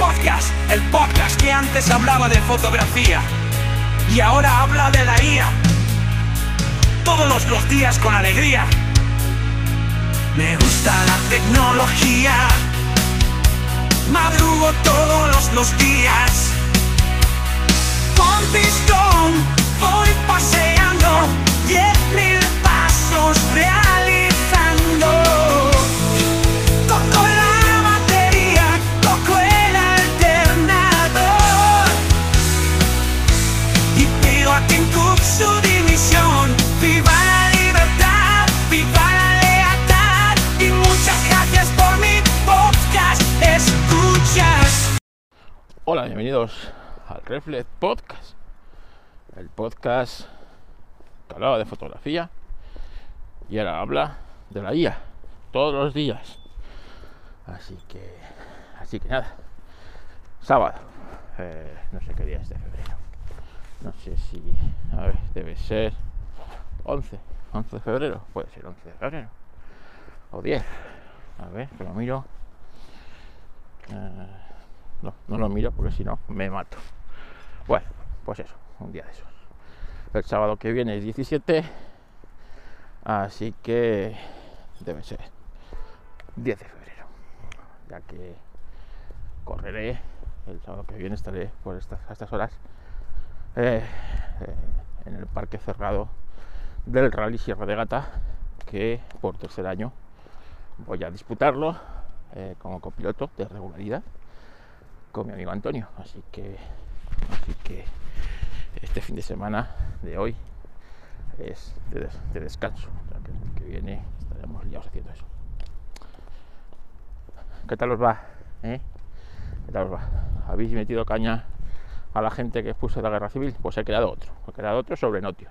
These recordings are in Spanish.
Podcast, el podcast que antes hablaba de fotografía y ahora habla de la IA. Todos los días con alegría. Me gusta la tecnología. Madrugo todos los días. Con pistón voy paseando diez mil pasos realizando. Hola, bienvenidos al Reflex Podcast, el podcast que hablaba de fotografía y ahora habla de la IA todos los días. Así que, así que nada, sábado, eh, no sé qué día es de febrero, no sé si, a ver, debe ser 11, 11 de febrero, puede ser 11 de febrero. O 10, a ver, que lo miro. Eh, no, no lo miro porque si no me mato. Bueno, pues eso, un día de esos. El sábado que viene es 17, así que debe ser 10 de febrero, ya que correré el sábado que viene, estaré por estas, a estas horas eh, eh, en el parque cerrado del Rally Sierra de Gata, que por tercer año voy a disputarlo eh, como copiloto de regularidad con mi amigo Antonio. Así que, así que este fin de semana de hoy es de, des- de descanso. O que el que viene estaremos liados haciendo eso. ¿Qué tal os va? ¿Qué tal os va? ¿Habéis metido caña a la gente que expuso la guerra civil? Pues he creado otro. He creado otro sobre Notion.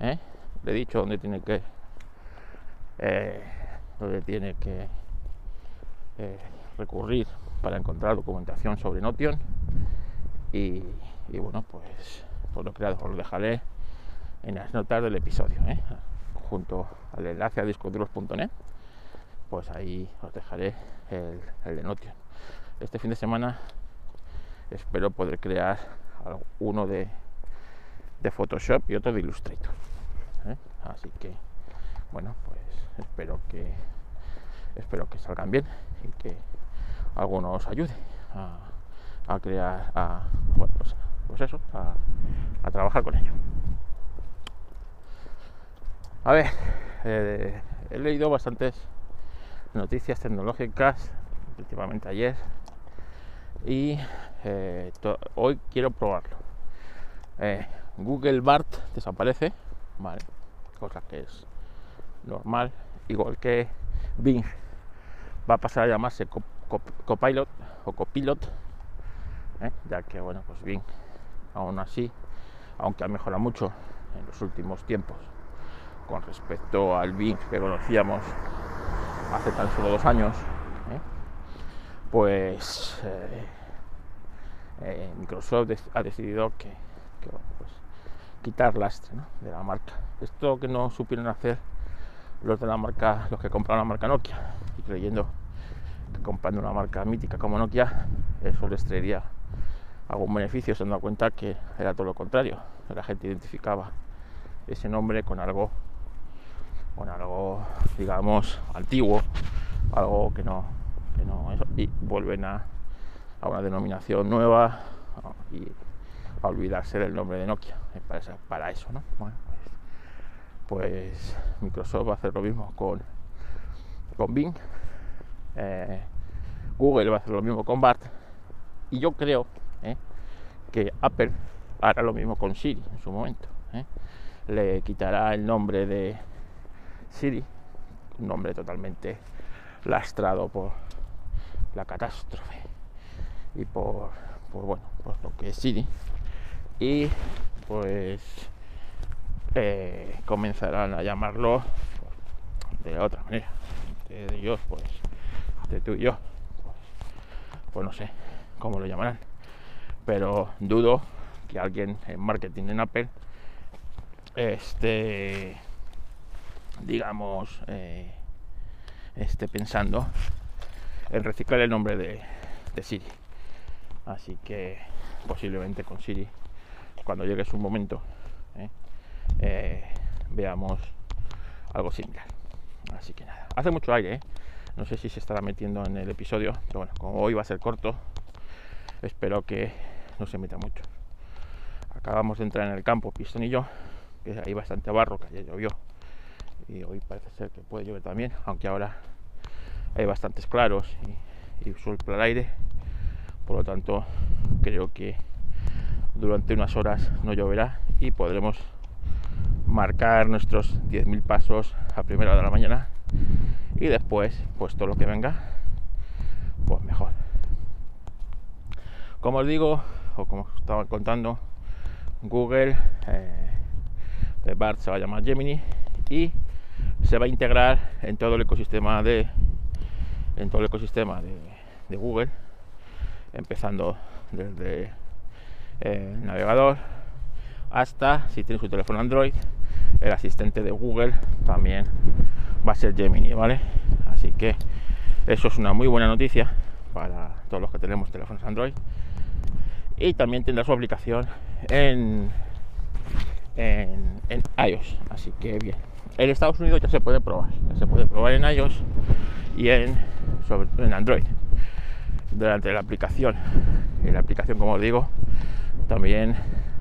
¿eh? Le he dicho dónde tiene que. eh, dónde tiene que eh, recurrir para encontrar documentación sobre Notion y, bueno pues, pues lo creado, os lo dejaré en las notas del episodio ¿eh? junto al enlace a discoduros.net pues ahí os dejaré el, el de Notion este fin de semana espero poder crear uno de, de Photoshop y otro de Illustrator ¿eh? así que bueno pues espero que espero que salgan bien y que alguno os ayude a, crear, a, bueno, pues, pues eso, a, a trabajar con ello. A ver, eh, he leído bastantes noticias tecnológicas, últimamente ayer, y eh, hoy quiero probarlo. Eh, Google Bart desaparece, vale, cosa que es normal, igual que Bing va a pasar a llamarse Cop- Cop- Copilot o Copilot, ¿eh? ya que bueno, pues Bing, aún así, aunque ha mejorado mucho en los últimos tiempos con respecto al Bing que conocíamos hace tan solo dos años, pues eh, Microsoft ha decidido que, pues, quitar lastre ¿no? de la marca. Esto que no supieron hacer los de la marca, los que compraron la marca Nokia y creyendo que comprando una marca mítica como Nokia eso les traería algún beneficio, se han dado cuenta que era todo lo contrario. La gente identificaba ese nombre con algo, con algo, digamos, antiguo, algo que no, que no y vuelven a, a una denominación nueva y a olvidarse del nombre de Nokia para eso, ¿no? Bueno, pues, pues Microsoft va a hacer lo mismo con, con Bing, eh, Google va a hacer lo mismo con Bart y yo creo eh, que Apple hará lo mismo con Siri en su momento. eh. Le quitará el nombre de Siri, un nombre totalmente lastrado por la catástrofe y por, por bueno, por lo que es Siri y pues eh, comenzarán a llamarlo de otra manera de ellos pues de tú y yo pues, pues no sé cómo lo llamarán pero dudo que alguien en marketing en Apple esté digamos eh, esté pensando en reciclar el nombre de Siri. Así que posiblemente con Siri, cuando llegue su momento, ¿eh? Eh, veamos algo similar. Así que nada, hace mucho aire, ¿eh? no sé si se estará metiendo en el episodio, pero bueno, como hoy va a ser corto, espero que no se meta mucho. Acabamos de entrar en el campo, Pistón y yo, que hay bastante barro, que ayer llovió, y hoy parece ser que puede llover también, aunque ahora hay bastantes claros y, y sopla el aire, por lo tanto creo que durante unas horas no lloverá y podremos marcar nuestros 10.000 pasos a primera hora de la mañana y después pues todo lo que venga pues mejor. Como os digo o como estaba contando Google eh, BART se va a llamar Gemini y se va a integrar en todo el ecosistema de en todo el ecosistema de, Google empezando desde eh, el navegador hasta si tienes un teléfono Android el asistente de Google también va a ser Gemini, ¿vale? Así que eso es una muy buena noticia para todos los que tenemos teléfonos Android. Y también tendrá su aplicación en, en, iOS. Así que bien. En Estados Unidos ya se puede probar. Ya se puede probar en iOS y en, en Android. Durante la aplicación. Y la aplicación, como os digo, también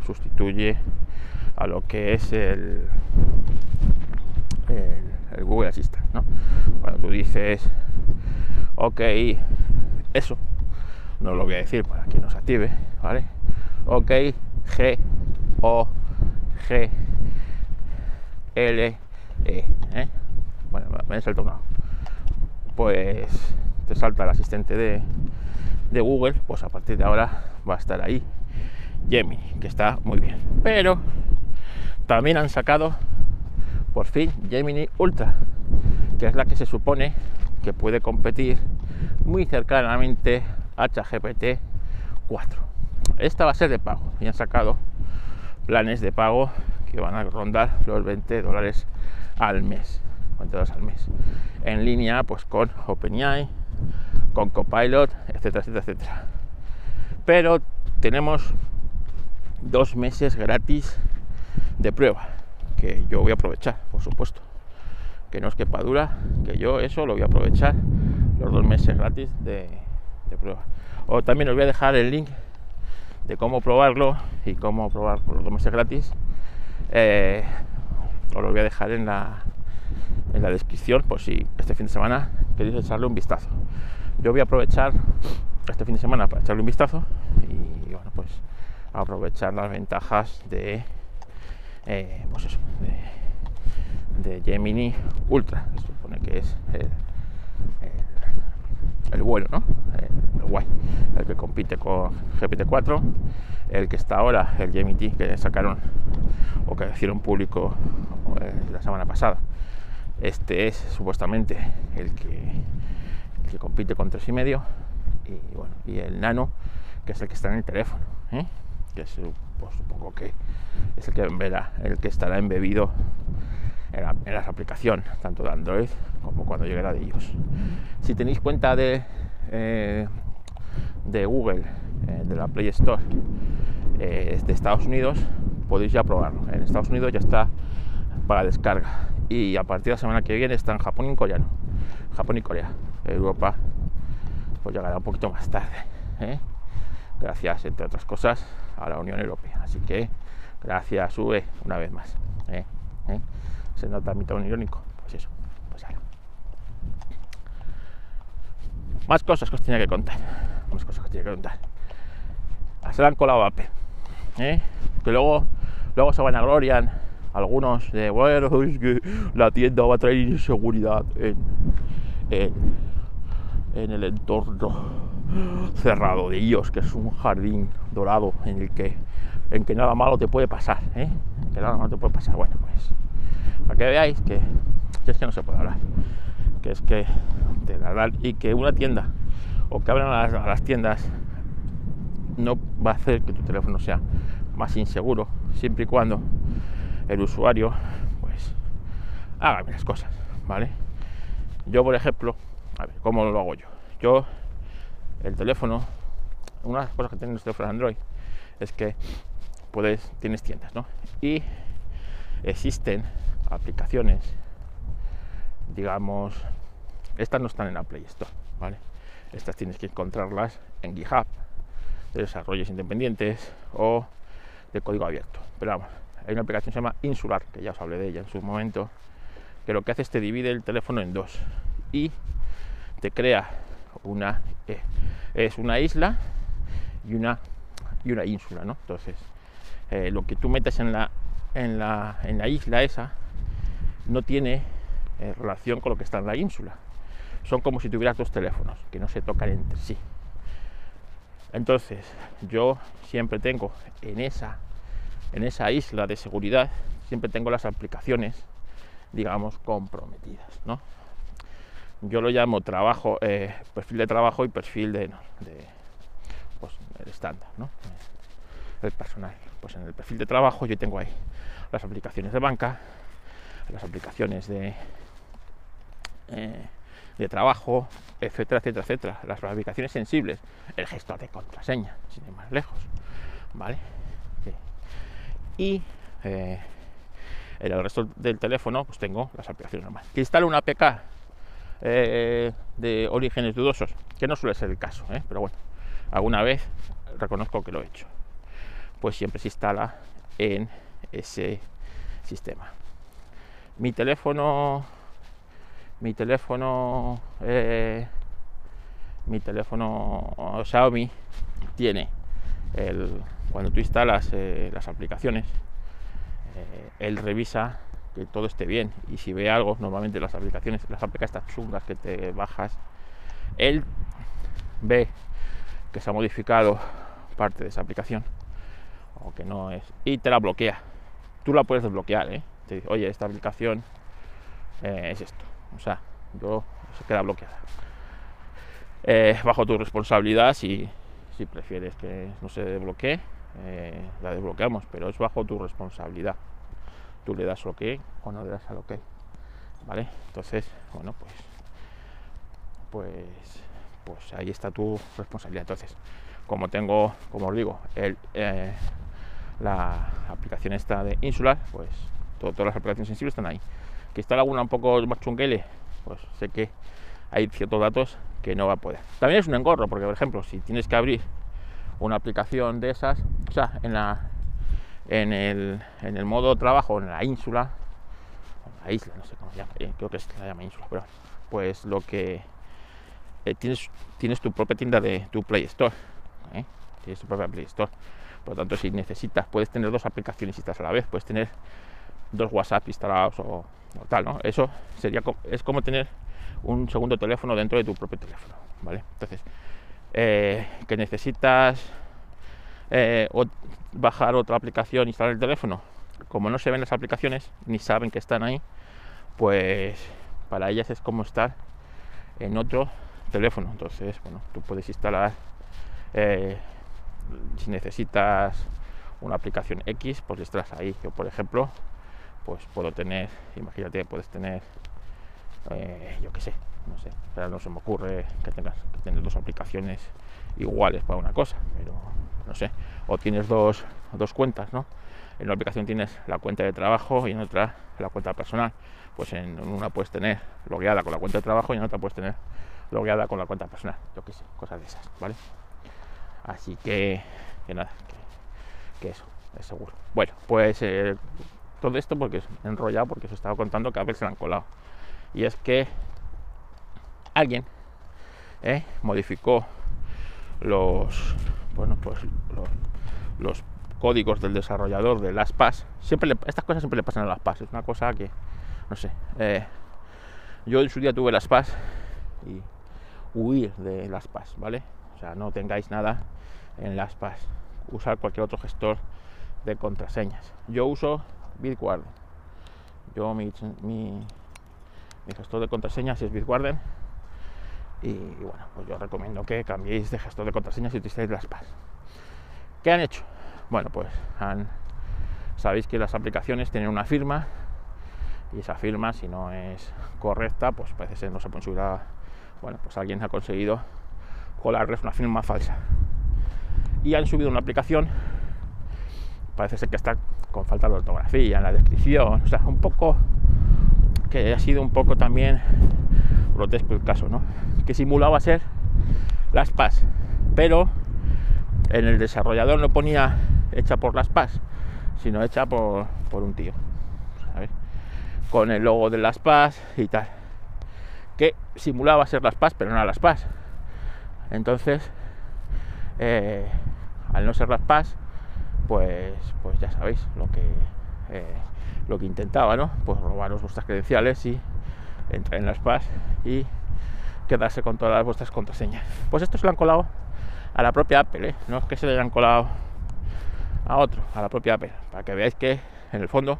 sustituye a lo que es el, el, Google Assistant. ¿no? Cuando tú dices, ok, eso, no lo voy a decir para que no se active, ¿vale? Ok, G, O, G, L, E. ¿eh? Bueno, me he saltado Pues te salta el asistente de, de Google, pues a partir de ahora va a estar ahí Gemini, que está muy bien. Pero también han sacado por fin Gemini Ultra, que es la que se supone que puede competir muy cercanamente a ChatGPT 4. Esta va a ser de pago y han sacado planes de pago que van a rondar los 20 dólares al mes. 20 dólares al mes. En línea pues con OpenAI, con Copilot, etcétera, etcétera, etcétera. Pero tenemos dos meses gratis de prueba, que yo voy a aprovechar, por supuesto. Que no es que dura, que yo eso lo voy a aprovechar los dos meses gratis de, prueba. O también os voy a dejar el link de cómo probarlo y cómo probar por los dos meses gratis. Eh, os lo voy a dejar en la, en la descripción por si este fin de semana queréis echarle un vistazo. Yo voy a aprovechar este fin de semana para echarle un vistazo y bueno, pues aprovechar las ventajas de eh, pues eso, de, Gemini Ultra, que supone que es el, el, bueno, ¿no? El, guay, el que compite con GPT-4, el que está ahora, el Gemini que sacaron o que hicieron público eh, la semana pasada. Este es supuestamente el que, el compite con 3,5 y bueno, y el Nano, que es el que está en el teléfono. ¿eh? que pues, supongo que es el que verá, el que estará embebido en la, en aplicación, tanto de Android como cuando llegue la de ellos. Si tenéis cuenta de, eh, de Google, eh, de la Play Store de Estados Unidos, podéis ya probarlo. En Estados Unidos ya está para descarga y a partir de la semana que viene está en Japón y en coreano. Japón y Corea. Europa pues llegará un poquito más tarde. Gracias, entre otras cosas, a la Unión Europea. Así que gracias UE una vez más. ¿eh? ¿Eh? Se nota mi tono irónico. Pues eso, pues ahora. Más cosas que os tenía que contar. Más cosas que os tenía que contar. Se le han. ¿eh? Que luego, luego se van a glorian algunos de bueno, es que la tienda va a traer inseguridad en, en el entorno cerrado de ellos, que es un jardín dorado en el que, en que nada malo te puede pasar, ¿eh? nada malo te puede pasar. Bueno, pues para que veáis que, es que no se puede hablar, que es que de la y que una tienda o que abran a las, tiendas no va a hacer que tu teléfono sea más inseguro, siempre y cuando el usuario pues haga bien las cosas, ¿vale? Yo, por ejemplo, a ¿cómo lo hago yo? Yo el teléfono, una de las cosas que tienen los teléfonos Android es que puedes, tienes tiendas, ¿no? Y existen aplicaciones, digamos, estas no están en la Play Store, ¿vale? Estas tienes que encontrarlas en GitHub, de desarrollos independientes o de código abierto. Pero vamos, hay una aplicación que se llama Insular, que ya os hablé de ella en su momento, que lo que hace es te divide el teléfono en dos y crea una eh, es una isla y una y una ínsula, ¿no? Entonces, eh, lo que tú metes en la en la, en la isla esa no tiene eh, relación con lo que está en la ínsula. Son como si tuvieras dos teléfonos que no se tocan entre sí. Entonces, yo siempre tengo en esa en esa isla de seguridad, siempre tengo las aplicaciones digamos, comprometidas. ¿no? Yo lo llamo trabajo, eh, perfil de trabajo y perfil de, pues, el estándar, ¿no? el personal. Pues en el perfil de trabajo yo tengo ahí las aplicaciones de banca, las aplicaciones de, eh, de trabajo, etcétera, etcétera, etcétera. Las aplicaciones sensibles, el gestor de contraseña, sin ir más lejos. ¿Vale? Y eh, en el resto del teléfono pues tengo las aplicaciones normales. Que instale una APK eh, de orígenes dudosos, que no suele ser el caso, ¿eh? pero bueno, alguna vez reconozco que lo he hecho. Pues siempre se instala en ese sistema. Mi teléfono, mi teléfono, eh, mi teléfono Xiaomi tiene el, cuando tú instalas las aplicaciones él revisa que todo esté bien y si ve algo, normalmente las aplicaciones, las aplicaciones estas chungas que te bajas, él ve que se ha modificado parte de esa aplicación o que no es y te la bloquea. Tú la puedes desbloquear, ¿eh? Te dice, oye, esta aplicación eh, es esto. O sea, yo se queda bloqueada. Eh, bajo tu responsabilidad si, si prefieres que no se desbloquee eh, la desbloqueamos, pero es bajo tu responsabilidad. Tú le das OK o no le das al OK. ¿Vale? Entonces, bueno, pues, pues, pues ahí está tu responsabilidad. Entonces, como tengo, como os digo, el, eh, la aplicación esta de Insular, pues todas las aplicaciones sensibles están ahí. Que está alguna un poco más chunguele, pues sé que hay ciertos datos que no va a poder. También es un engorro, porque por ejemplo, si tienes que abrir una aplicación de esas, o sea, en, la, en, el, en el modo trabajo, en la ínsula, la isla, no sé cómo se llama, eh, creo que se la llama ínsula, pero pues lo que eh, tienes, tienes tu propia tienda de tu Play Store, ¿eh? tienes tu propia Play Store, por lo tanto, si necesitas, puedes tener dos aplicaciones instaladas a la vez, puedes tener dos WhatsApp instalados o, tal, ¿no? Eso sería es como tener un segundo teléfono dentro de tu propio teléfono, ¿vale? Entonces, eh, que necesitas bajar otra aplicación, instalar el teléfono, como no se ven las aplicaciones ni saben que están ahí, pues para ellas es como estar en otro teléfono. Entonces, bueno, tú puedes instalar eh, si necesitas una aplicación X, pues estás ahí. Yo, por ejemplo, pues puedo tener, imagínate, puedes tener, yo qué sé, no sé, no se me ocurre que tengas que tener dos aplicaciones iguales para una cosa, pero no sé, o tienes dos, dos cuentas, ¿no? En una aplicación tienes la cuenta de trabajo y en otra la cuenta personal. Pues en una puedes tener logueada con la cuenta de trabajo y en otra puedes tener logueada con la cuenta personal. Yo qué sé, cosas de esas, ¿vale? Así que, que nada, que, eso, es seguro. Bueno, pues eh, todo esto porque es enrollado, porque os estaba contando que a veces se han colado. Y es que alguien ¿eh? modificó los bueno pues los, códigos del desarrollador de las PAS siempre estas cosas siempre le pasan a las PAS es una cosa que no sé eh, yo en su día tuve las PAS y huir de las PAS vale o sea no tengáis nada en las PAS usar cualquier otro gestor de contraseñas. Yo uso Bitwarden. Yo mi, mi gestor de contraseñas es Bitwarden y, bueno, pues yo recomiendo que cambiéis de gestor de contraseñas y utilicéis las PAS. ¿Qué han hecho? Bueno, pues sabéis que las aplicaciones tienen una firma y esa firma, si no es correcta, pues parece ser no se puede subir a. Bueno, pues alguien ha conseguido colarles una firma falsa. Y han subido una aplicación, parece ser que está con falta de ortografía en la descripción, o sea, un poco que ha sido un poco también grotesco el caso, ¿no? Que simulaba ser las PAS, pero en el desarrollador no ponía hecha por las PAS, sino hecha por, un tío. Con el logo de las PAS y tal, que simulaba ser las PAS, pero no eran las PAS. Entonces, eh, al no ser las PAS, pues, pues ya sabéis lo que, eh, lo que intentaba, ¿no? Pues robaros vuestras credenciales y entrar en las PAS y quedarse con todas vuestras contraseñas. Pues esto se lo han colado a la propia Apple, ¿eh? no es que se le hayan colado a otro, a la propia Apple, para que veáis que en el fondo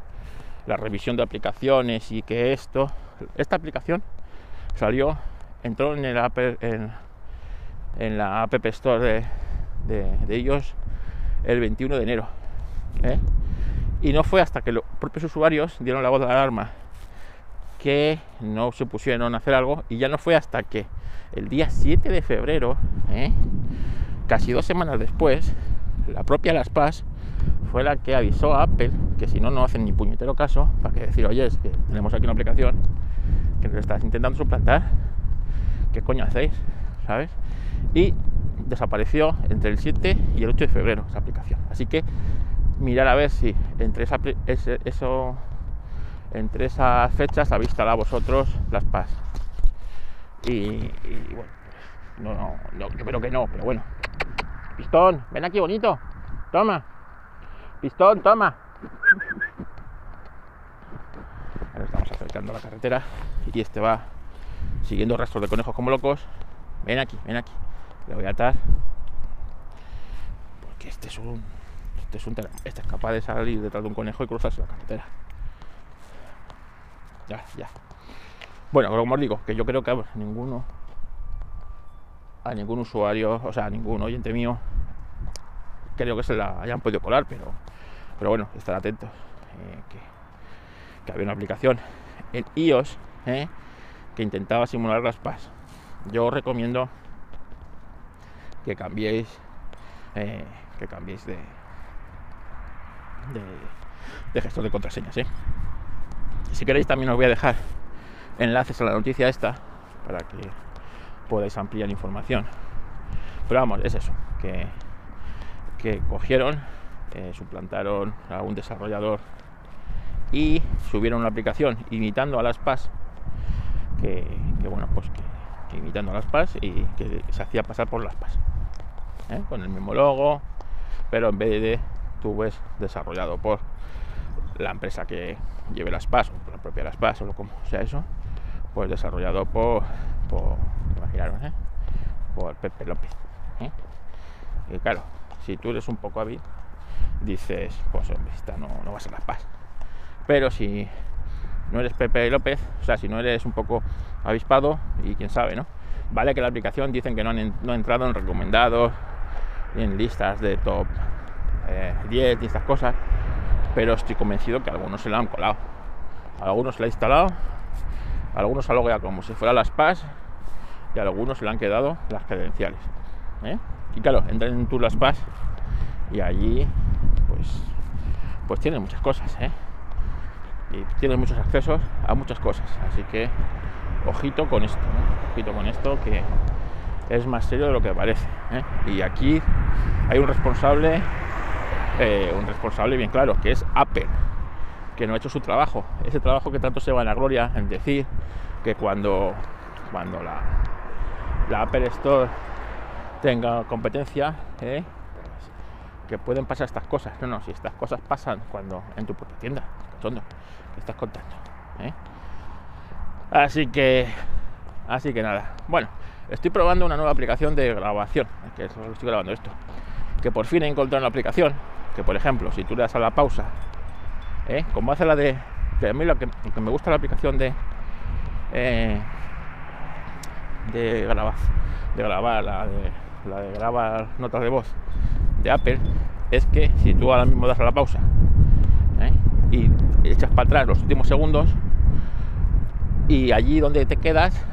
la revisión de aplicaciones y que esto, esta aplicación salió, entró en el Apple, en, la App Store de, de, ellos el 21 de enero. ¿eh? Y no fue hasta que los propios usuarios dieron la voz de alarma que no se pusieron a hacer algo y ya no fue hasta que el día 7 de febrero, ¿eh? casi dos semanas después, la propia Las Paz fue la que avisó a Apple que si no, no hacen ni puñetero caso, para que decir, oye, es que tenemos aquí una aplicación que nos estás intentando suplantar, ¿qué coño hacéis? ¿Sabes? Y desapareció entre el 7 y el 8 de febrero esa aplicación. Así que mirar a ver si entre esa, eso entre esas fechas instalado vosotros las PAS. Y, y bueno, no, no, no, yo creo que no, pero bueno. Pistón, ven aquí bonito. Toma. Pistón, toma. Ahora estamos acercando a la carretera y este va siguiendo rastros de conejos como locos. Ven aquí, ven aquí. Le voy a atar. Porque este es un. Este es un. Este es capaz de salir detrás de un conejo y cruzarse la carretera ya, ya. Bueno, como os digo, que yo creo que a ninguno, a ningún usuario, o sea, a ningún oyente mío, creo que se la hayan podido colar, pero, pero bueno, estar atentos. Eh, que, había una aplicación en iOS eh, que intentaba simular las PAS. Yo os recomiendo que cambiéis, eh, que cambiéis de, de, de gestor de contraseñas. ¿eh? Si queréis también os voy a dejar enlaces a la noticia esta para que podáis ampliar información. Pero vamos, es eso, que, que cogieron, eh, suplantaron a un desarrollador y subieron una aplicación imitando a las PAS, que, bueno, pues que, imitando a las PAS y que se hacía pasar por las PAS, ¿eh? con el mismo logo, pero en vez de tú desarrollado por la empresa que lleve las PAS, o la propia las PAS, o como sea eso, pues desarrollado por, por imaginaros, ¿eh? por Pepe López. ¿eh? Y claro, si tú eres un poco hábil, dices, pues esta no, no va a ser las PAS. Pero si no eres Pepe López, o sea, si no eres un poco avispado, y quién sabe, ¿no? Vale que la aplicación dicen que no han, no entrado en recomendados, en listas de top eh, 10 y estas cosas, pero estoy convencido que algunos se la han colado. algunos se la han instalado, algunos se ha logueado como si fuera las PAS y a algunos se le han quedado las credenciales. ¿eh? Y claro, entran en tu las PAS y allí pues, pues tienen muchas cosas. ¿eh? Y tienen muchos accesos a muchas cosas. Así que ojito con esto, ¿eh? ojito con esto que es más serio de lo que parece. ¿eh? Y aquí hay un responsable eh, un responsable bien claro, que es Apple, que no ha hecho su trabajo. Ese trabajo que tanto se va en la gloria en decir que cuando, cuando la, la Apple Store tenga competencia, eh, que pueden pasar estas cosas. No, no, si estas cosas pasan cuando en tu propia tienda, ¿qué estás contando? Eh? Así que, así que nada. Bueno, estoy probando una nueva aplicación de grabación, que estoy grabando esto. Que por fin he encontrado una aplicación que por ejemplo, si tú le das a la pausa, ¿eh? como hace la de, que mí lo que, lo que me gusta la aplicación de, eh, de grabar, de grabar, la de, la de grabar notas de voz de Apple, es que si tú ahora mismo das a la pausa ¿eh? y echas para atrás los últimos segundos y allí donde te quedas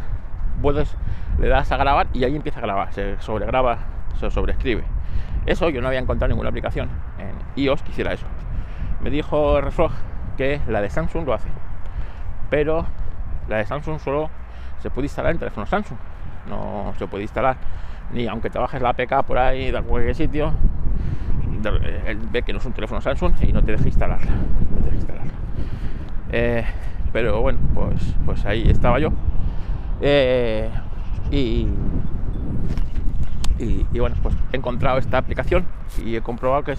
vuelves le das a grabar y ahí empieza a grabar, se sobregraba, se sobreescribe. Eso yo no había encontrado ninguna aplicación en iOS que hiciera eso. Me dijo Reflog que la de Samsung lo hace, pero la de Samsung solo se puede instalar en teléfono Samsung, no se puede instalar ni aunque te bajes la APK por ahí de cualquier sitio, él ve que no es un teléfono Samsung y no te deja instalarla. No te deja instalarla. Eh, pero bueno, pues, pues ahí estaba yo. Eh, y, y, bueno, pues he encontrado esta aplicación y he comprobado que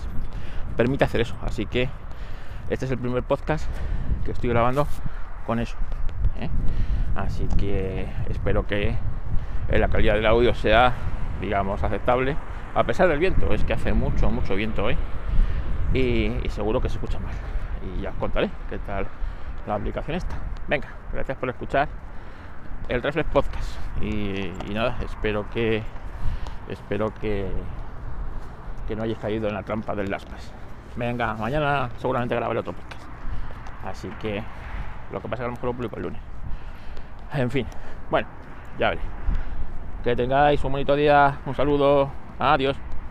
permite hacer eso. Así que este es el primer podcast que estoy grabando con eso. ¿eh? Así que espero que la calidad del audio sea, digamos, aceptable. A pesar del viento, es que hace mucho, mucho viento hoy. Y, seguro que se escucha mal. Y ya os contaré qué tal la aplicación esta. Venga, gracias por escuchar el Reflex Podcast. Y, nada, espero que espero que, que no hayáis caído en la trampa del Laspas. Venga, mañana seguramente grabaré otro podcast. Así que lo que pasa es que a lo mejor lo publico el lunes. En fin, bueno, ya veré. Que tengáis un bonito día, un saludo, adiós.